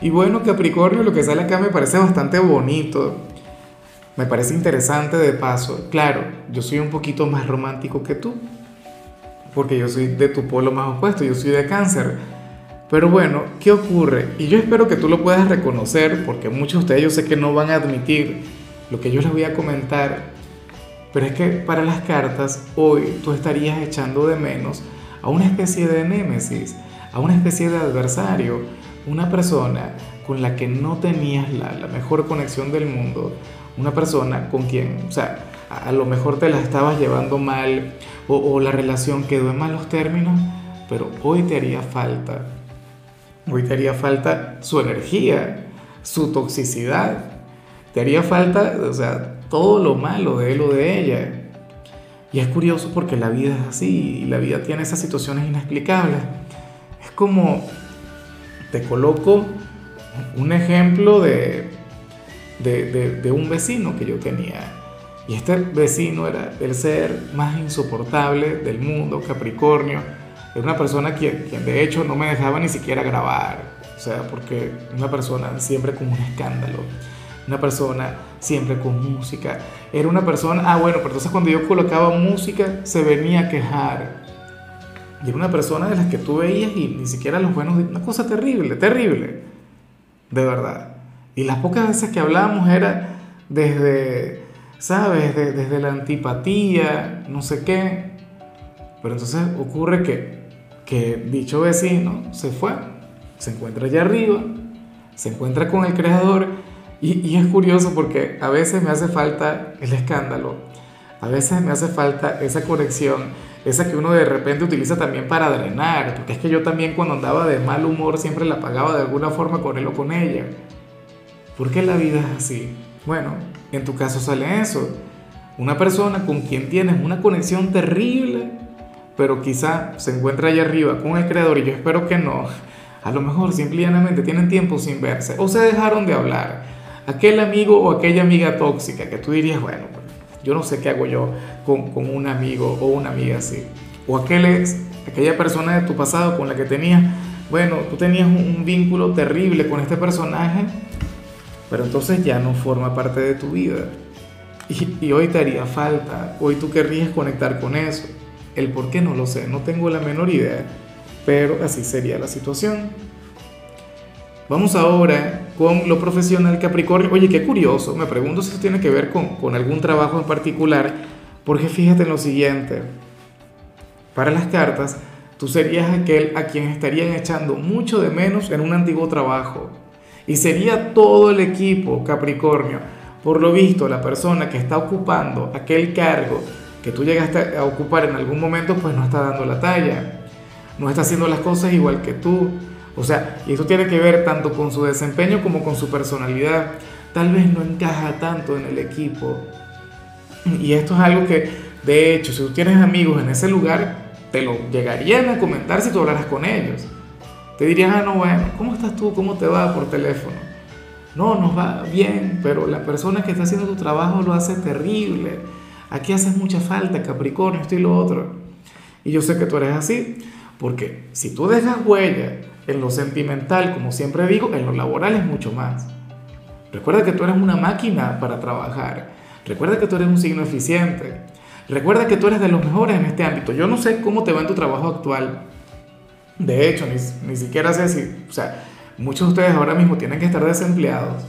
Y bueno, Capricornio, lo que sale acá me parece bastante bonito. Me parece interesante de paso. Claro, yo soy un poquito más romántico que tú. Porque yo soy de tu polo más opuesto, yo soy de cáncer. Pero bueno, ¿qué ocurre? Y yo espero que tú lo puedas reconocer, porque muchos de ustedes yo sé que no van a admitir lo que yo les voy a comentar. Pero es que para las cartas, hoy tú estarías echando de menos a una especie de némesis, a una especie de adversario, una persona con la que no tenías la, mejor conexión del mundo, una persona con quien, o sea, a, lo mejor te la estabas llevando mal o, o la relación quedó en malos términos, pero hoy te haría falta, hoy te haría falta su energía, su toxicidad, te haría falta, o sea, todo lo malo de él o de ella. Y es curioso porque la vida es así, y la vida tiene esas situaciones inexplicables. Es como te coloco un ejemplo de, de, un vecino que yo tenía. Y este vecino era el ser más insoportable del mundo, Capricornio. Era una persona quien, quien de hecho no me dejaba ni siquiera grabar. O sea, porque una persona siempre con un escándalo. Una persona siempre con música. Era una persona, ah bueno, pero entonces cuando yo colocaba música se venía a quejar y era una persona de las que tú veías y ni siquiera los buenos, una cosa terrible, terrible, de verdad. Y las pocas veces que hablábamos era desde, ¿sabes? desde la antipatía, no sé qué. Pero entonces ocurre que, que dicho vecino se fue, se encuentra allá arriba, se encuentra con el creador y, y es curioso porque a veces me hace falta el escándalo, a veces me hace falta esa conexión esa que uno de repente utiliza también para drenar, porque es que yo también cuando andaba de mal humor siempre la pagaba de alguna forma con él o con ella. ¿Por qué la vida es así? Bueno, en tu caso sale eso. Una persona con quien tienes una conexión terrible, pero quizá se encuentra allá arriba con el creador y yo espero que no. A lo mejor simplemente tienen tiempo sin verse o se dejaron de hablar. Aquel amigo o aquella amiga tóxica que tú dirías, bueno, yo no sé qué hago yo con, con un amigo o una amiga así. O aquel aquella persona de tu pasado con la que tenías, bueno, tú tenías un, vínculo terrible con este personaje, pero entonces ya no forma parte de tu vida. Y, y, hoy te haría falta, hoy tú querrías conectar con eso. El por qué no lo sé, no tengo la menor idea, pero así sería la situación. Vamos ahora con lo profesional Capricornio. Oye, qué curioso, me pregunto si esto tiene que ver con, con algún trabajo en particular, porque fíjate en lo siguiente, para las cartas, tú serías aquel a quien estarían echando mucho de menos en un antiguo trabajo. Y sería todo el equipo Capricornio. Por lo visto, la persona que está ocupando aquel cargo que tú llegaste a ocupar en algún momento, pues no está dando la talla. No está haciendo las cosas igual que tú o sea, y eso tiene que ver tanto con su desempeño como con su personalidad. Tal vez no encaja tanto en el equipo. Y esto es algo que, de hecho, si tú tienes amigos en ese lugar, te lo llegarían a comentar si tú hablaras con ellos. Te dirían, ah, no, bueno, ¿cómo estás tú? ¿Cómo te va por teléfono? No, nos va bien, pero la persona que está haciendo tu trabajo lo hace terrible. Aquí haces mucha falta, Capricornio, esto y lo otro. Y yo sé que tú eres así, porque si tú dejas huella en lo sentimental, como siempre digo, en lo laboral es mucho más. Recuerda que tú eres una máquina para trabajar. Recuerda que tú eres un signo eficiente. Recuerda que tú eres de los mejores en este ámbito. Yo no sé cómo te va en tu trabajo actual. De hecho, ni, ni siquiera sé si, o sea, muchos de ustedes ahora mismo tienen que estar desempleados.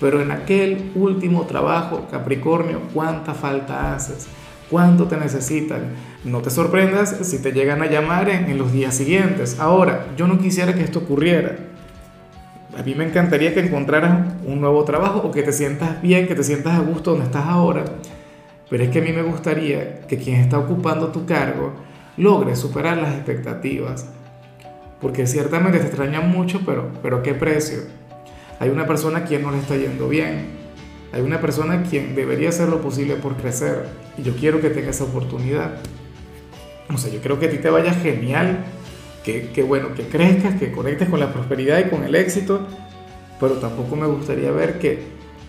Pero en aquel último trabajo, Capricornio, ¿cuánta falta haces? ¿Cuánto te necesitan? No te sorprendas si te llegan a llamar en, los días siguientes. Ahora, yo no quisiera que esto ocurriera. A mí me encantaría que encontraras un nuevo trabajo o que te sientas bien, que te sientas a gusto donde estás ahora. Pero es que a mí me gustaría que quien está ocupando tu cargo logre superar las expectativas. Porque ciertamente te extraña mucho, pero, pero ¿qué precio? Hay una persona a quien no le está yendo bien. hay una persona quien debería hacer lo posible por crecer y yo quiero que tenga esa oportunidad. O sea, yo creo que a ti te vaya genial, que, que bueno, que crezcas, que conectes con la prosperidad y con el éxito, pero tampoco me gustaría ver que,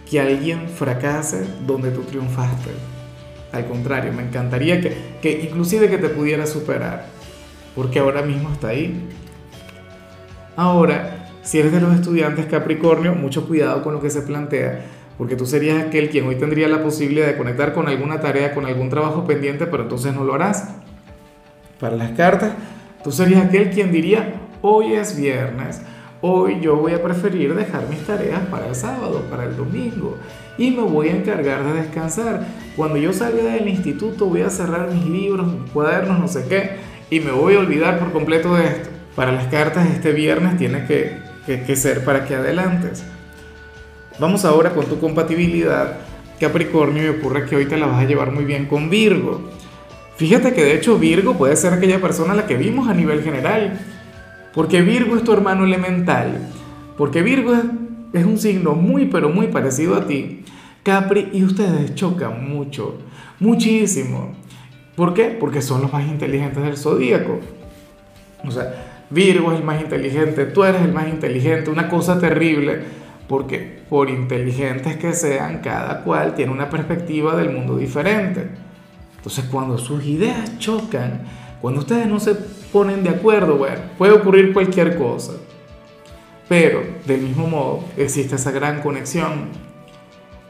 que alguien fracase donde tú triunfaste. Al contrario, me encantaría que, que inclusive que te pudiera superar, porque ahora mismo está ahí. Ahora, si eres de los estudiantes Capricornio, mucho cuidado con lo que se plantea, porque tú serías aquel quien hoy tendría la posibilidad de conectar con alguna tarea, con algún trabajo pendiente, pero entonces no lo harás. Para las cartas, tú serías aquel quien diría, hoy es viernes, hoy yo voy a preferir dejar mis tareas para el sábado, para el domingo, y me voy a encargar de descansar. Cuando yo salga del instituto voy a cerrar mis libros, mis cuadernos, no sé qué, y me voy a olvidar por completo de esto. Para las cartas este viernes tiene que, que, ser para que adelantes. Vamos ahora con tu compatibilidad. Capricornio, y ocurre que hoy te la vas a llevar muy bien con Virgo. Fíjate que de hecho Virgo puede ser aquella persona a la que vimos a nivel general, porque Virgo es tu hermano elemental, porque Virgo es, es un signo muy pero muy parecido a ti. Capri y ustedes chocan mucho, muchísimo. ¿Por qué? Porque son los más inteligentes del zodíaco. O sea, Virgo es el más inteligente, tú eres el más inteligente, una cosa terrible, porque por inteligentes que sean, cada cual tiene una perspectiva del mundo diferente. Entonces cuando sus ideas chocan, cuando ustedes no se ponen de acuerdo, bueno, puede ocurrir cualquier cosa. Pero del mismo modo existe esa gran conexión.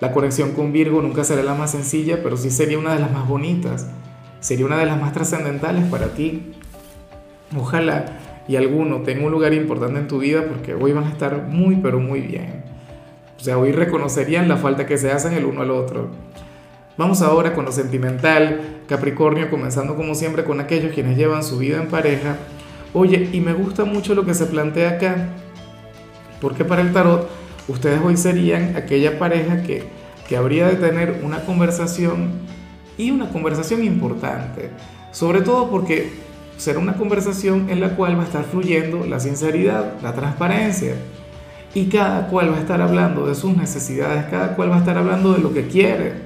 La conexión con Virgo nunca será la más sencilla, pero sí sería una de las más bonitas. Sería una de las más trascendentales para ti. Ojalá y alguno tenga un lugar importante en tu vida porque hoy van a estar muy pero muy bien. O sea, hoy reconocerían la falta que se hacen el uno al otro. Vamos ahora con lo sentimental, Capricornio, comenzando como siempre con aquellos quienes llevan su vida en pareja. Oye, y me gusta mucho lo que se plantea acá, porque para el tarot ustedes hoy serían aquella pareja que, que habría de tener una conversación y una conversación importante, sobre todo porque será una conversación en la cual va a estar fluyendo la sinceridad, la transparencia. Y cada cual va a estar hablando de sus necesidades, cada cual va a estar hablando de lo que quiere,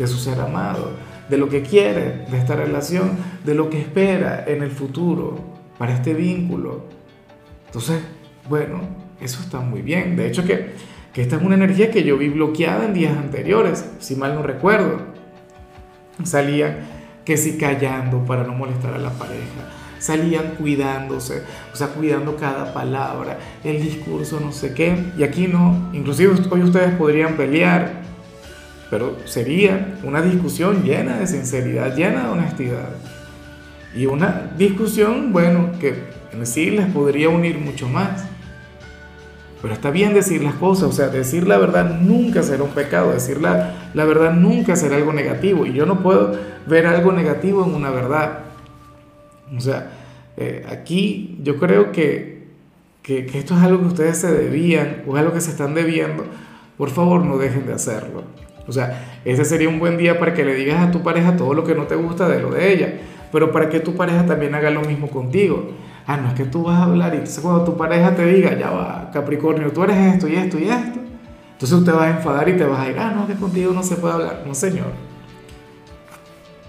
de su ser amado, de lo que quiere de esta relación, de lo que espera en el futuro para este vínculo. Entonces, bueno, eso está muy bien. De hecho, que, que esta es una energía que yo vi bloqueada en días anteriores, si mal no recuerdo. Salía que si callando para no molestar a la pareja. Salían cuidándose, o sea, cuidando cada palabra, el discurso, no sé qué. Y aquí no, inclusive hoy ustedes podrían pelear, pero sería una discusión llena de sinceridad, llena de honestidad. Y una discusión, bueno, que en sí podría unir mucho más. Pero está bien decir las cosas, o sea, decir la verdad nunca será un pecado, decir la, verdad nunca será algo negativo. Y yo no puedo ver algo negativo en una verdad. O sea, eh, aquí yo creo que, que, que, esto es algo que ustedes se debían o es algo que se están debiendo. Por favor, no dejen de hacerlo. O sea, ese sería un buen día para que le digas a tu pareja todo lo que no te gusta de lo de ella, pero para que tu pareja también haga lo mismo contigo ah, no es que tú vas a hablar y entonces cuando tu pareja te diga, ya va, Capricornio, tú eres esto y esto y esto, entonces usted va a enfadar y te vas a ir, ah, no, que contigo no se puede hablar. No, señor.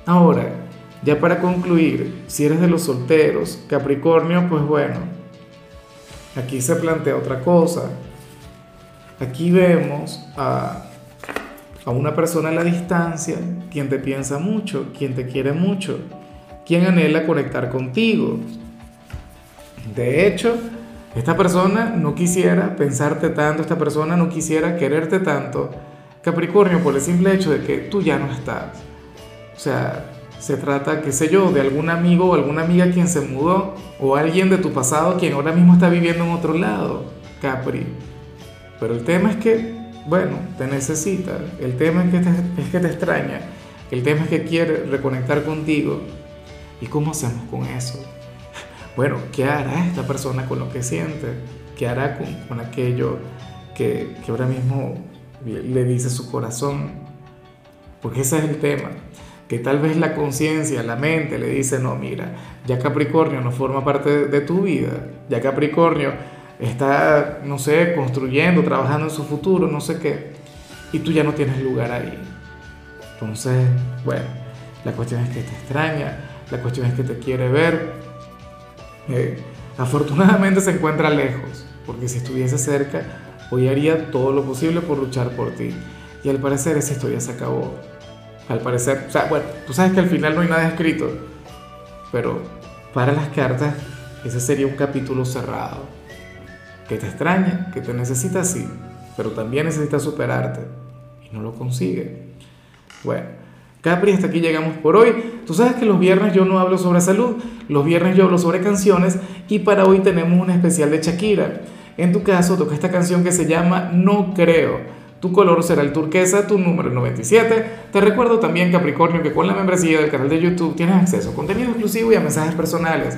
Ahora, ya para concluir, si eres de los solteros, Capricornio, pues bueno, aquí se plantea otra cosa. Aquí vemos a, a una persona a la distancia, quien te piensa mucho, quien te quiere mucho, quien anhela conectar contigo, de hecho, esta persona no quisiera pensarte tanto, esta persona no quisiera quererte tanto, Capricornio, por el simple hecho de que tú ya no estás. O sea, se trata, qué sé yo, de algún amigo o alguna amiga quien se mudó, o alguien de tu pasado quien ahora mismo está viviendo en otro lado, Capri. Pero el tema es que, bueno, te necesita, el tema es que te, es que te extraña, el tema es que quiere reconectar contigo. ¿Y cómo hacemos con eso? bueno, ¿qué hará esta persona con lo que siente? ¿Qué hará con, aquello que, que ahora mismo le dice su corazón? Porque ese es el tema que tal vez la conciencia, la mente le dice, no, mira, ya Capricornio no forma parte de, tu vida, ya Capricornio está, no sé, construyendo, trabajando en su futuro, no sé qué. y tú ya no tienes lugar ahí. Entonces, bueno, la cuestión es que te extraña, la cuestión es que te quiere ver. Eh, afortunadamente se encuentra lejos, porque si estuviese cerca, hoy haría todo lo posible por luchar por ti. Y al parecer esa historia se acabó. Al parecer, o sea, bueno, tú sabes que al final no hay nada escrito, pero para las cartas ese sería un capítulo cerrado. Que te extraña, que te necesita sí, pero también necesita superarte y no lo consigue. Bueno, Capri, hasta aquí llegamos por hoy. Tú sabes que los viernes yo no hablo sobre salud, los viernes yo hablo sobre canciones y para hoy tenemos un especial de Shakira. En tu caso toca esta canción que se llama No Creo. Tu color será el turquesa, tu número 97. Te recuerdo también, Capricornio, que con la membresía del canal de YouTube tienes acceso a contenido exclusivo y a mensajes personales.